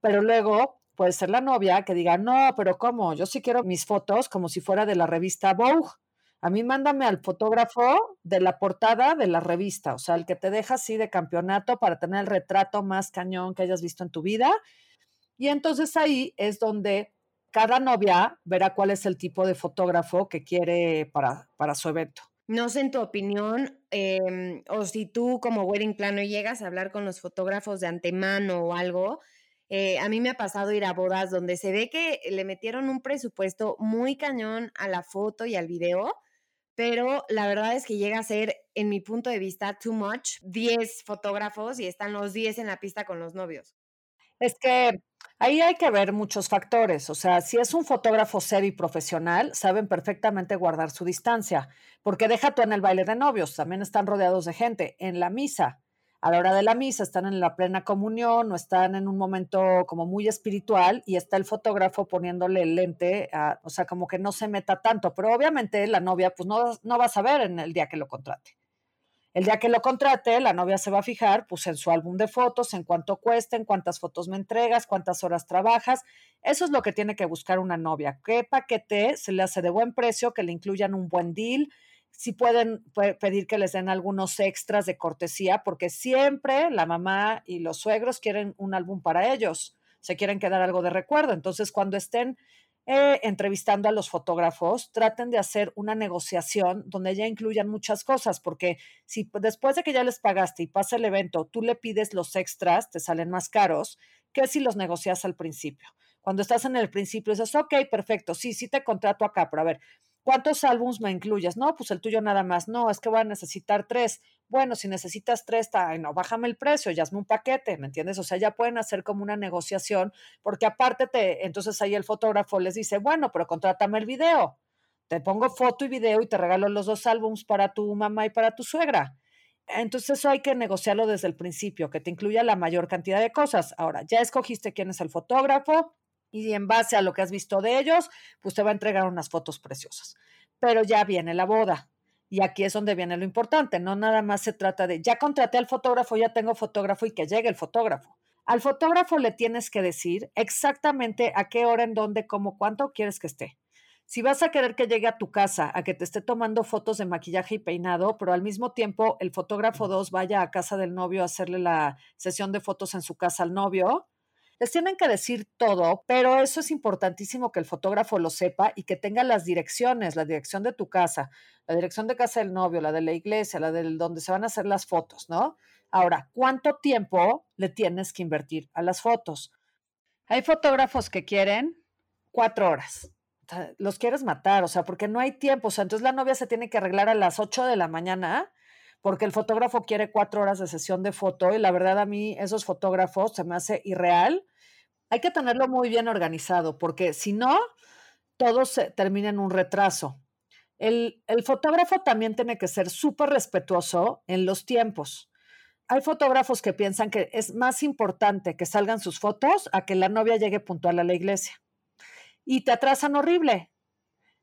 Pero luego puede ser la novia que diga, no, pero ¿cómo? Yo sí quiero mis fotos como si fuera de la revista Vogue. A mí mándame al fotógrafo de la portada de la revista, o sea, el que te deja así de campeonato para tener el retrato más cañón que hayas visto en tu vida. Y entonces ahí es donde cada novia verá cuál es el tipo de fotógrafo que quiere para, para su evento. No sé en tu opinión, em, o si tú como wedding planner llegas a hablar con los fotógrafos de antemano o algo, eh, a mí me ha pasado ir a bodas donde se ve que le metieron un presupuesto muy cañón a la foto y al video, pero la verdad es que llega a ser, en mi punto de vista, too much. 10 fotógrafos y están los 10 en la pista con los novios. Es que ahí hay que ver muchos factores. O sea, si es un fotógrafo serio y profesional, saben perfectamente guardar su distancia, porque deja tú en el baile de novios, también están rodeados de gente. En la misa, a la hora de la misa están en la plena comunión o están en un momento como muy espiritual y está el fotógrafo poniéndole el lente, o sea, como que no se meta tanto, pero obviamente la novia pues no, no va a saber en el día que lo contrate. El día que lo contrate, la novia se va a fijar pues en su álbum de fotos, en cuánto cuesta, en cuántas fotos me entregas, cuántas horas trabajas. Eso es lo que tiene que buscar una novia. ¿Qué paquete se le hace de buen precio, que le incluyan un buen deal, si pueden pedir que les den algunos extras de cortesía, porque siempre la mamá y los suegros quieren un álbum para ellos, se quieren quedar algo de recuerdo. Entonces, cuando estén eh, entrevistando a los fotógrafos, traten de hacer una negociación donde ya incluyan muchas cosas, porque si después de que ya les pagaste y pasa el evento, tú le pides los extras, te salen más caros que si los negocias al principio. Cuando estás en el principio, dices, ok, perfecto, sí, sí te contrato acá, pero a ver, ¿Cuántos álbums me incluyes? No, pues el tuyo nada más. No, es que voy a necesitar tres. Bueno, si necesitas tres, ay, no, bájame el precio, ya hazme un paquete, ¿me entiendes? O sea, ya pueden hacer como una negociación, porque aparte te, entonces ahí el fotógrafo les dice, bueno, pero contrátame el video. Te pongo foto y video y te regalo los dos álbums para tu mamá y para tu suegra. Entonces eso hay que negociarlo desde el principio, que te incluya la mayor cantidad de cosas. Ahora, ya escogiste quién es el fotógrafo, y en base a lo que has visto de ellos, pues te va a entregar unas fotos preciosas. Pero ya viene la boda. Y aquí es donde viene lo importante, no nada más se trata de, ya contraté al fotógrafo, ya tengo fotógrafo y que llegue el fotógrafo. Al fotógrafo le tienes que decir exactamente a qué hora, en dónde, cómo, cuánto quieres que esté. Si vas a querer que llegue a tu casa, a que te esté tomando fotos de maquillaje y peinado, pero al mismo tiempo el fotógrafo 2 vaya a casa del novio a hacerle la sesión de fotos en su casa al novio, les tienen que decir todo, pero eso es importantísimo que el fotógrafo lo sepa y que tenga las direcciones, la dirección de tu casa, la dirección de casa del novio, la de la iglesia, la de donde se van a hacer las fotos, ¿no? Ahora, ¿cuánto tiempo le tienes que invertir a las fotos? Hay fotógrafos que quieren cuatro horas. los quieres matar, o sea, porque no hay tiempo. O sea, entonces la novia se tiene que arreglar a las ocho de la mañana porque el fotógrafo quiere cuatro horas de sesión de foto y la verdad a mí esos fotógrafos se me hace irreal. Hay que tenerlo muy bien organizado porque si no, todo se termina en un retraso. El, el fotógrafo también tiene que ser súper respetuoso en los tiempos. Hay fotógrafos que piensan que es más importante que salgan sus fotos a que la novia llegue puntual a la iglesia. Y te atrasan horrible.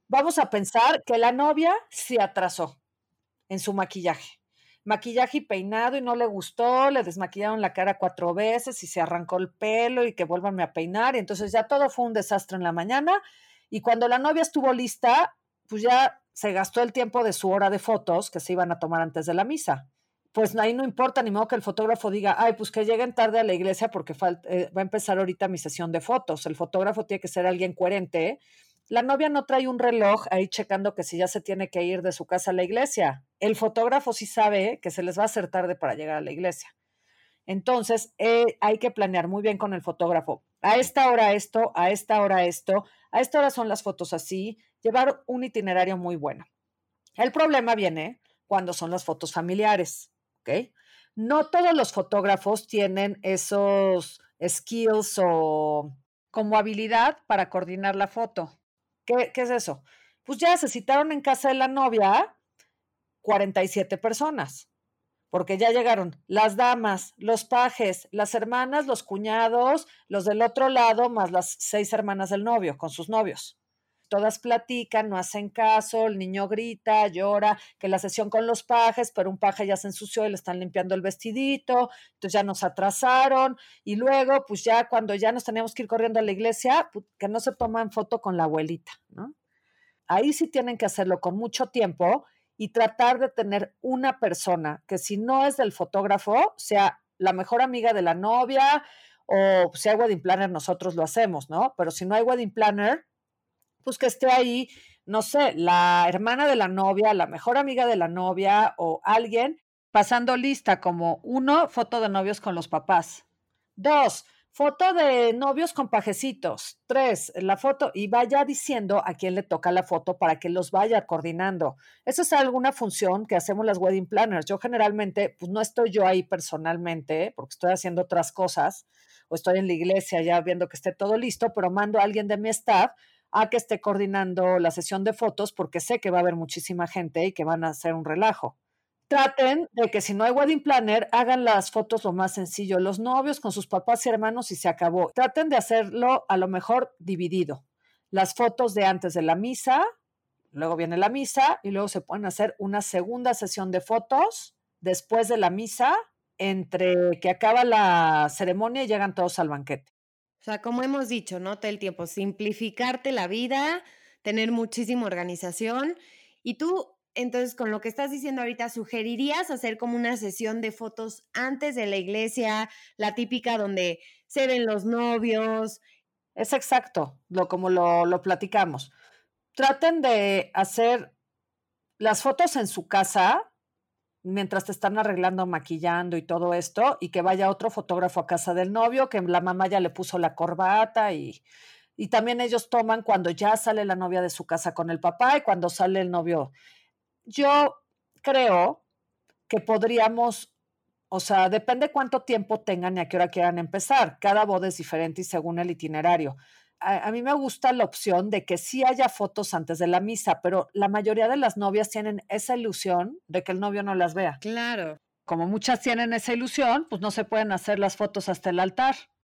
Vamos a pensar que la novia se atrasó en su maquillaje maquillaje y peinado y no le gustó, le desmaquillaron la cara cuatro veces y se arrancó el pelo y que vuélvanme a peinar. Y entonces ya todo fue un desastre en la mañana. Y cuando la novia estuvo lista, pues ya se gastó el tiempo de su hora de fotos que se iban a tomar antes de la misa. Pues ahí no importa ni modo que el fotógrafo diga, ay, pues que lleguen tarde a la iglesia porque eh, va a empezar ahorita mi sesión de fotos. El fotógrafo tiene que ser alguien coherente la novia no trae un reloj ahí checando que si ya se tiene que ir de su casa a la iglesia. El fotógrafo sí sabe que se les va a hacer tarde para llegar a la iglesia. Entonces, eh, hay que planear muy bien con el fotógrafo. A esta hora esto, a esta hora esto, a esta hora son las fotos así, llevar un itinerario muy bueno. El problema viene cuando son las fotos familiares, ¿ok? No todos los fotógrafos tienen esos skills o como habilidad para coordinar la foto. ¿Qué, es eso? Pues ya se citaron en casa de la novia 47 personas, porque ya llegaron las damas, los pajes, las hermanas, los cuñados, los del otro lado, más las seis hermanas del novio con sus novios todas platican, no hacen caso, el niño grita, llora, que la sesión con los pajes, pero un paje ya se ensució y le están limpiando el vestidito, entonces ya nos atrasaron y luego, pues ya cuando ya nos teníamos que ir corriendo a la iglesia, que no se toman foto con la abuelita, ¿no? Ahí sí tienen que hacerlo con mucho tiempo y tratar de tener una persona que si no es del fotógrafo, sea la mejor amiga de la novia o si hay wedding planner, nosotros lo hacemos, ¿no? Pero si no hay wedding planner, pues que esté ahí, no sé, la hermana de la novia, la mejor amiga de la novia o alguien pasando lista como uno, foto de novios con los papás. Dos, foto de novios con pajecitos. Tres, la foto y vaya diciendo a quién le toca la foto para que los vaya coordinando. Esa es alguna función que hacemos las wedding planners. Yo generalmente, pues no estoy yo ahí personalmente porque estoy haciendo otras cosas o estoy en la iglesia ya viendo que esté todo listo, pero mando a alguien de mi staff a que esté coordinando la sesión de fotos porque sé que va a haber muchísima gente y que van a hacer un relajo. Traten de que si no hay wedding planner, hagan las fotos lo más sencillo, los novios con sus papás y hermanos y se acabó. Traten de hacerlo a lo mejor dividido. Las fotos de antes de la misa, luego viene la misa y luego se pueden hacer una segunda sesión de fotos después de la misa, entre que acaba la ceremonia y llegan todos al banquete. O sea, como hemos dicho, ¿no? Todo el tiempo, simplificarte la vida, tener muchísima organización. Y tú, entonces, con lo que estás diciendo ahorita, ¿sugerirías hacer como una sesión de fotos antes de la iglesia, la típica donde se ven los novios? Es exacto, lo, como lo, lo platicamos. Traten de hacer las fotos en su casa, mientras te están arreglando, maquillando y todo esto, y que vaya otro fotógrafo a casa del novio, que la mamá ya le puso la corbata y, y también ellos toman cuando ya sale la novia de su casa con el papá y cuando sale el novio. Yo creo que podríamos, o sea, depende cuánto tiempo tengan y a qué hora quieran empezar. Cada boda es diferente y según el itinerario a, mí me gusta la opción de que sí haya fotos antes de la misa, pero la mayoría de las novias tienen esa ilusión de que el novio no las vea. Claro. Como muchas tienen esa ilusión, pues no se pueden hacer las fotos hasta el altar.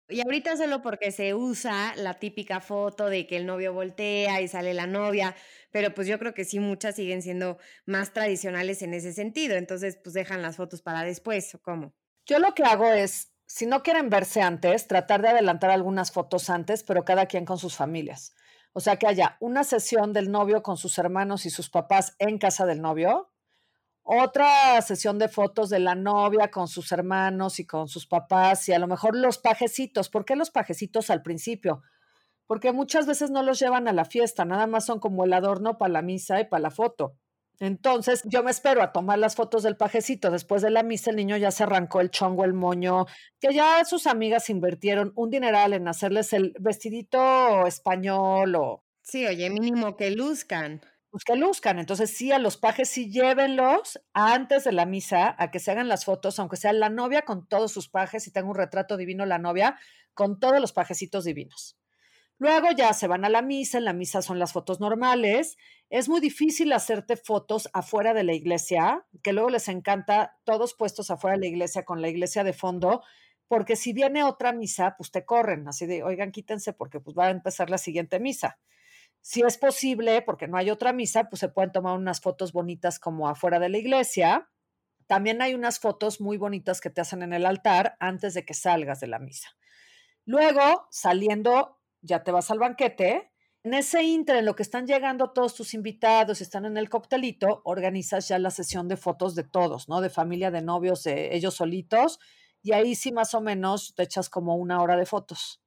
Y ahorita solo porque se usa la típica foto de que el novio voltea y sale la novia, pero pues yo creo que sí muchas siguen siendo más tradicionales en ese sentido, entonces pues dejan las fotos para después, ¿o cómo? Yo lo que hago es si no quieren verse antes, tratar de adelantar algunas fotos antes, pero cada quien con sus familias. O sea, que haya una sesión del novio con sus hermanos y sus papás en casa del novio, otra sesión de fotos de la novia con sus hermanos y con sus papás y a lo mejor los pajecitos. ¿Por qué los pajecitos al principio? Porque muchas veces no los llevan a la fiesta, nada más son como el adorno para la misa y para la foto. Entonces, yo me espero a tomar las fotos del pajecito. Después de la misa, el niño ya se arrancó el chongo, el moño, que ya sus amigas invirtieron un dineral en hacerles el vestidito español o. Sí, oye, mínimo que luzcan. Pues que luzcan. Entonces, sí, a los pajes sí llévenlos antes de la misa a que se hagan las fotos, aunque sea la novia con todos sus pajes y tenga un retrato divino la novia con todos los pajecitos divinos. Luego ya se van a la misa, en la misa son las fotos normales. Es muy difícil hacerte fotos afuera de la iglesia, que luego les encanta todos puestos afuera de la iglesia con la iglesia de fondo, porque si viene otra misa, pues te corren, así de, oigan, quítense porque pues va a empezar la siguiente misa. Si es posible, porque no hay otra misa, pues se pueden tomar unas fotos bonitas como afuera de la iglesia. También hay unas fotos muy bonitas que te hacen en el altar antes de que salgas de la misa. Luego, saliendo ya te vas al banquete. En ese inter, en lo que están llegando todos tus invitados, están en el coctelito, organizas ya la sesión de fotos de todos, ¿no? De familia, de novios, de ellos solitos. Y ahí sí más o menos te echas como una hora de fotos.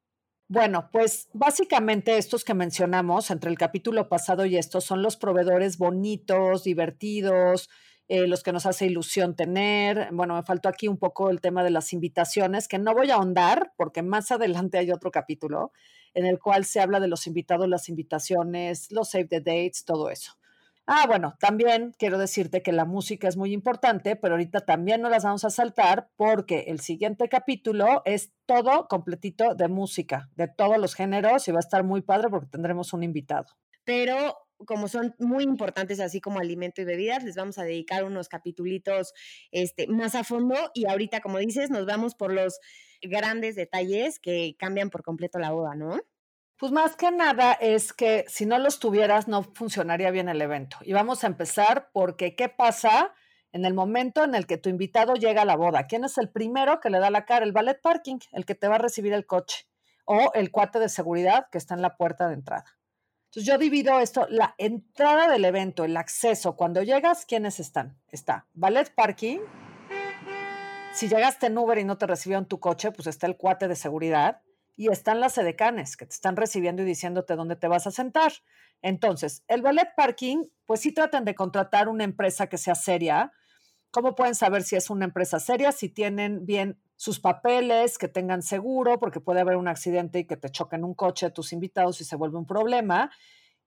Bueno, pues básicamente estos que mencionamos entre el capítulo pasado y estos son los proveedores bonitos, divertidos, eh, los que nos hace ilusión tener. Bueno, me faltó aquí un poco el tema de las invitaciones, que no voy a ahondar porque más adelante hay otro capítulo en el cual se habla de los invitados, las invitaciones, los save the dates, todo eso. Ah, bueno, también quiero decirte que la música es muy importante, pero ahorita también no las vamos a saltar porque el siguiente capítulo es todo completito de música, de todos los géneros y va a estar muy padre porque tendremos un invitado. Pero como son muy importantes, así como alimento y bebidas, les vamos a dedicar unos capitulitos este, más a fondo y ahorita, como dices, nos vamos por los grandes detalles que cambian por completo la boda, ¿no? Pues más que nada es que si no los tuvieras no funcionaría bien el evento. Y vamos a empezar porque ¿qué pasa en el momento en el que tu invitado llega a la boda? ¿Quién es el primero que le da la cara? El ballet parking, el que te va a recibir el coche o el cuate de seguridad que está en la puerta de entrada. Entonces yo divido esto, la entrada del evento, el acceso, cuando llegas, ¿quiénes están? Está ballet parking. Si llegaste en Uber y no te recibieron tu coche, pues está el cuate de seguridad y están las edecanes que te están recibiendo y diciéndote dónde te vas a sentar. Entonces, el ballet parking, pues sí tratan de contratar una empresa que sea seria. ¿Cómo pueden saber si es una empresa seria? Si tienen bien sus papeles, que tengan seguro, porque puede haber un accidente y que te choquen un coche a tus invitados y se vuelve un problema.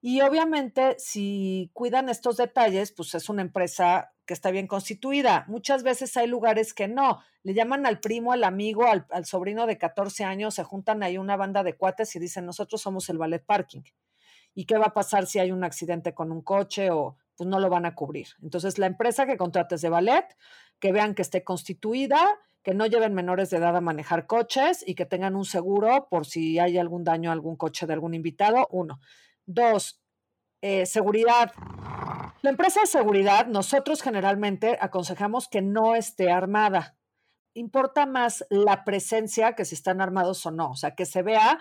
Y obviamente, si cuidan estos detalles, pues es una empresa que está bien constituida. Muchas veces hay lugares que no. Le llaman al primo, al amigo, al, sobrino de 14 años, se juntan ahí una banda de cuates y dicen, nosotros somos el ballet parking. ¿Y qué va a pasar si hay un accidente con un coche o pues no lo van a cubrir? Entonces, la empresa que contrates de ballet, que vean que esté constituida, que no lleven menores de edad a manejar coches y que tengan un seguro por si hay algún daño a algún coche de algún invitado, uno. Dos, eh, seguridad. La empresa de seguridad, nosotros generalmente aconsejamos que no esté armada. Importa más la presencia que si están armados o no, o sea, que se vea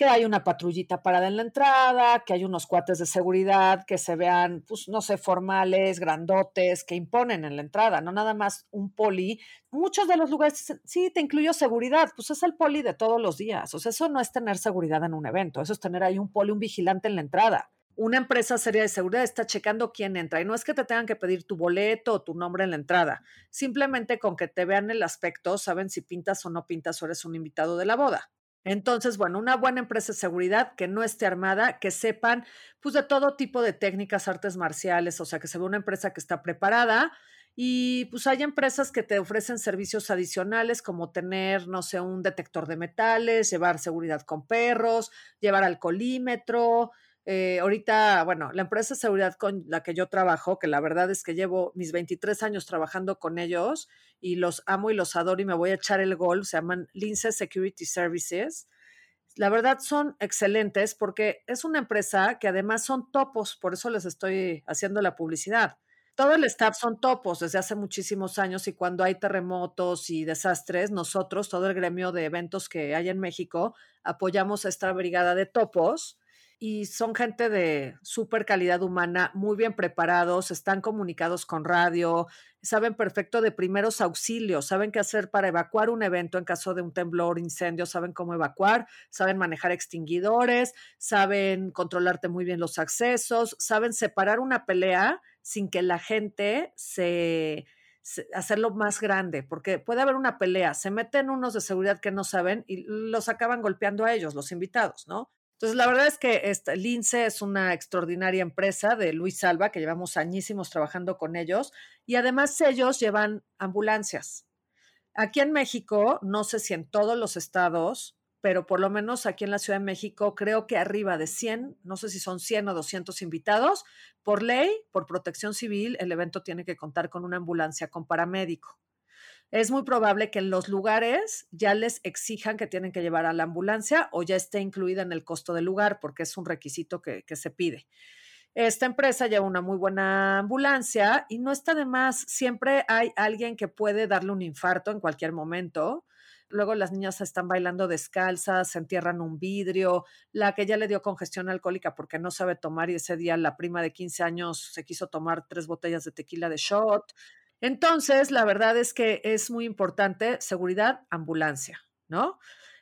que hay una patrullita parada en la entrada, que hay unos cuates de seguridad, que se vean, pues, no sé, formales, grandotes, que imponen en la entrada, no nada más un poli. Muchos de los lugares sí, te incluyo seguridad, pues es el poli de todos los días. O sea, eso no es tener seguridad en un evento, eso es tener ahí un poli, un vigilante en la entrada. Una empresa seria de seguridad está checando quién entra y no es que te tengan que pedir tu boleto o tu nombre en la entrada, simplemente con que te vean el aspecto, saben si pintas o no pintas o eres un invitado de la boda. Entonces, bueno, una buena empresa de seguridad que no esté armada, que sepan pues de todo tipo de técnicas, artes marciales, o sea, que se ve una empresa que está preparada. Y pues hay empresas que te ofrecen servicios adicionales como tener, no sé, un detector de metales, llevar seguridad con perros, llevar alcoholímetro, eh, ahorita, bueno, la empresa de seguridad con la que yo trabajo, que la verdad es que llevo mis 23 años trabajando con ellos y los amo y los adoro y me voy a echar el gol, se llaman Lince Security Services. La verdad son excelentes porque es una empresa que además son topos, por eso les estoy haciendo la publicidad. Todo el staff son topos desde hace muchísimos años y cuando hay terremotos y desastres, nosotros, todo el gremio de eventos que hay en México, apoyamos a esta brigada de topos y son gente de súper calidad humana, muy bien preparados, están comunicados con radio, saben perfecto de primeros auxilios, saben qué hacer para evacuar un evento en caso de un temblor, incendio, saben cómo evacuar, saben manejar extinguidores, saben controlarte muy bien los accesos, saben separar una pelea sin que la gente se, hacerlo más grande, porque puede haber una pelea, se meten unos de seguridad que no saben y los acaban golpeando a ellos, los invitados, ¿no? Entonces, la verdad es que esta, Lince es una extraordinaria empresa de Luis Salva, que llevamos añísimos trabajando con ellos, y además ellos llevan ambulancias. Aquí en México, no sé si en todos los estados, pero por lo menos aquí en la Ciudad de México, creo que arriba de 100, no sé si son 100 o 200 invitados, por ley, por protección civil, el evento tiene que contar con una ambulancia con paramédico es muy probable que en los lugares ya les exijan que tienen que llevar a la ambulancia o ya esté incluida en el costo del lugar, porque es un requisito que, se pide. Esta empresa lleva una muy buena ambulancia y no está de más. Siempre hay alguien que puede darle un infarto en cualquier momento. Luego las niñas están bailando descalzas, se entierran un vidrio, la que ya le dio congestión alcohólica porque no sabe tomar y ese día la prima de 15 años se quiso tomar tres botellas de tequila de shot. Entonces, la verdad es que es muy importante seguridad, ambulancia, ¿no?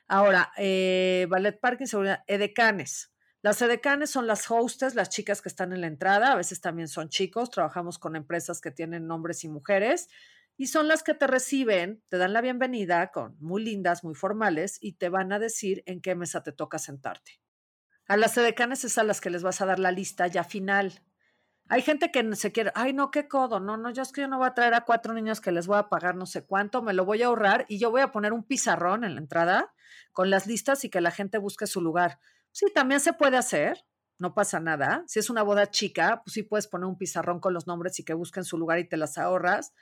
Ahora, eh, ballet parking, seguridad, edecanes. Las edecanes son las hostes, las chicas que están en la entrada, a veces también son chicos, trabajamos con empresas que tienen hombres y mujeres, y son las que te reciben, te dan la bienvenida con muy lindas, muy formales, y te van a decir en qué mesa te toca sentarte. A las edecanes es a las que les vas a dar la lista ya final, Hay gente que se quiere, ay, no, qué codo, no, no, yo es que yo no voy a traer a cuatro niños que les voy a pagar no sé cuánto, me lo voy a ahorrar y yo voy a poner un pizarrón en la entrada con las listas y que la gente busque su lugar. Sí, también se puede hacer, no pasa nada. Si es una boda chica, pues sí puedes poner un pizarrón con los nombres y que busquen su lugar y te las ahorras,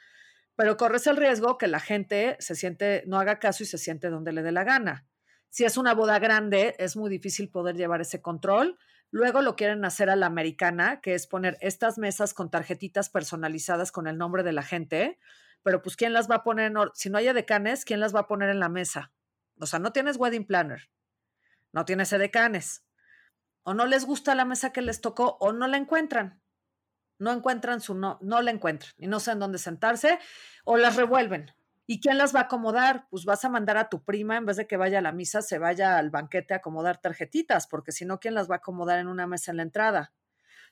pero corres el riesgo que la gente se siente, no haga caso y se siente donde le dé la gana. Si es una boda grande, es muy difícil poder llevar ese control Luego lo quieren hacer a la americana, que es poner estas mesas con tarjetitas personalizadas con el nombre de la gente, pero pues ¿quién las va a poner? si no hay decanes, ¿quién las va a poner en la mesa? O sea, no tienes wedding planner, no tienes decanes, o no les gusta la mesa que les tocó, o no la encuentran, no encuentran su, no, no la encuentran y no saben dónde sentarse, o las revuelven. ¿Y quién las va a acomodar? Pues vas a mandar a tu prima, en vez de que vaya a la misa, se vaya al banquete a acomodar tarjetitas, porque si no, ¿quién las va a acomodar en una mesa en la entrada?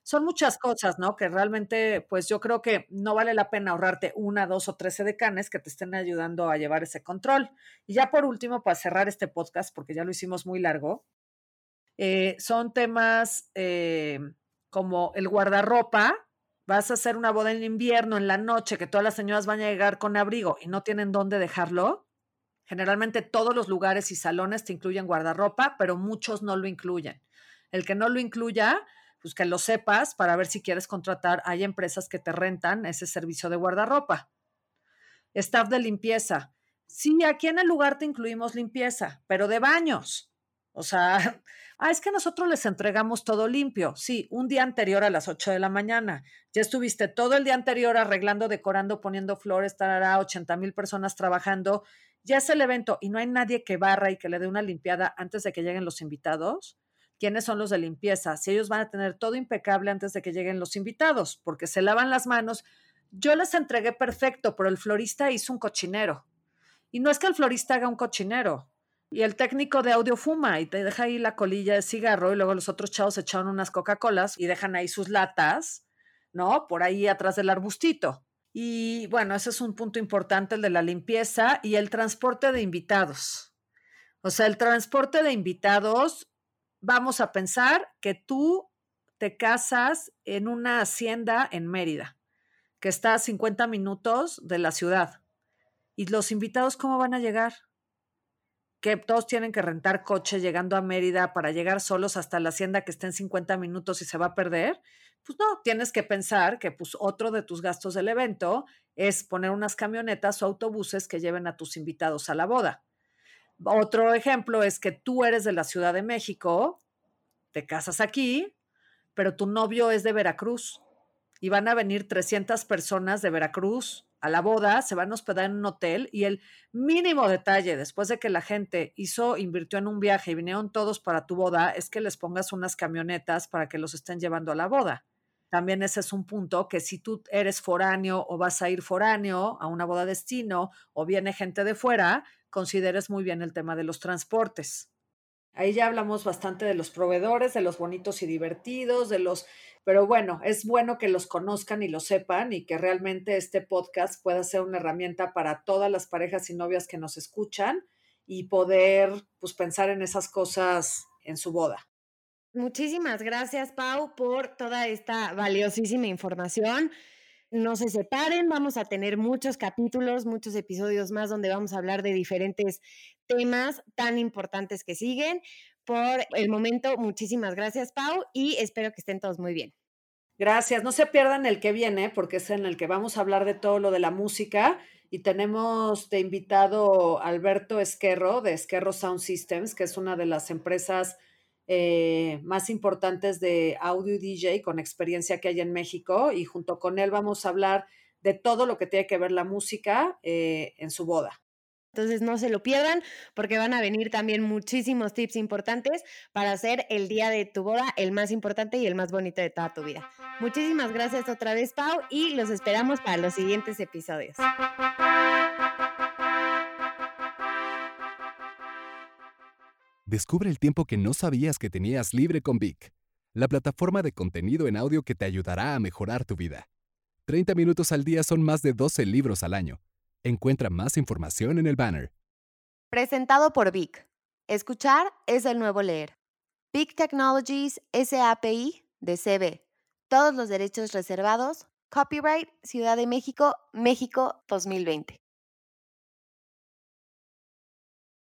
Son muchas cosas, ¿no? Que realmente, pues yo creo que no vale la pena ahorrarte una, dos o tres decanes que te estén ayudando a llevar ese control. Y ya por último, para cerrar este podcast, porque ya lo hicimos muy largo, eh, son temas eh, como el guardarropa, vas a hacer una boda en invierno, en la noche, que todas las señoras van a llegar con abrigo y no tienen dónde dejarlo, generalmente todos los lugares y salones te incluyen guardarropa, pero muchos no lo incluyen. El que no lo incluya, pues que lo sepas para ver si quieres contratar. Hay empresas que te rentan ese servicio de guardarropa. Staff de limpieza. Sí, aquí en el lugar te incluimos limpieza, pero de baños. O sea, ah, es que nosotros les entregamos todo limpio. Sí, un día anterior a las 8 de la mañana. Ya estuviste todo el día anterior arreglando, decorando, poniendo flores, estará 80 mil personas trabajando. Ya es el evento y no hay nadie que barra y que le dé una limpiada antes de que lleguen los invitados. ¿Quiénes son los de limpieza? Si ellos van a tener todo impecable antes de que lleguen los invitados, porque se lavan las manos. Yo les entregué perfecto, pero el florista hizo un cochinero. Y no es que el florista haga un cochinero, y el técnico de audio fuma y te deja ahí la colilla de cigarro y luego los otros chavos echan unas Coca-Colas y dejan ahí sus latas, ¿no? Por ahí atrás del arbustito. Y bueno, ese es un punto importante, el de la limpieza y el transporte de invitados. O sea, el transporte de invitados, vamos a pensar que tú te casas en una hacienda en Mérida, que está a 50 minutos de la ciudad. ¿Y los invitados cómo van a llegar? Que todos tienen que rentar coche llegando a Mérida para llegar solos hasta la hacienda que está en 50 minutos y se va a perder, pues no, tienes que pensar que pues otro de tus gastos del evento es poner unas camionetas o autobuses que lleven a tus invitados a la boda. Otro ejemplo es que tú eres de la Ciudad de México, te casas aquí, pero tu novio es de Veracruz y van a venir 300 personas de Veracruz a la boda, se van a hospedar en un hotel y el mínimo detalle después de que la gente hizo, invirtió en un viaje y vinieron todos para tu boda, es que les pongas unas camionetas para que los estén llevando a la boda. También ese es un punto que si tú eres foráneo o vas a ir foráneo a una boda destino o viene gente de fuera, consideres muy bien el tema de los transportes. Ahí ya hablamos bastante de los proveedores, de los bonitos y divertidos, de los, pero bueno, es bueno que los conozcan y lo sepan y que realmente este podcast pueda ser una herramienta para todas las parejas y novias que nos escuchan y poder pues pensar en esas cosas en su boda. Muchísimas gracias, Pau, por toda esta valiosísima información no se separen, vamos a tener muchos capítulos, muchos episodios más donde vamos a hablar de diferentes temas tan importantes que siguen. Por el momento, muchísimas gracias, Pau, y espero que estén todos muy bien. Gracias. No se pierdan el que viene, porque es en el que vamos a hablar de todo lo de la música. Y tenemos de invitado Alberto Esquerro de Esquerro Sound Systems, que es una de las empresas eh, más importantes de audio DJ con experiencia que hay en México y junto con él vamos a hablar de todo lo que tiene que ver la música eh, en su boda. Entonces no se lo pierdan porque van a venir también muchísimos tips importantes para hacer el día de tu boda el más importante y el más bonito de toda tu vida. Muchísimas gracias otra vez Pau y los esperamos para los siguientes episodios. Descubre el tiempo que no sabías que tenías libre con Vic, la plataforma de contenido en audio que te ayudará a mejorar tu vida. 30 minutos al día son más de 12 libros al año. Encuentra más información en el banner. Presentado por Vic. Escuchar es el nuevo leer. Vic Technologies SAPI de CB Todos los derechos reservados. Copyright Ciudad de México, México 2020.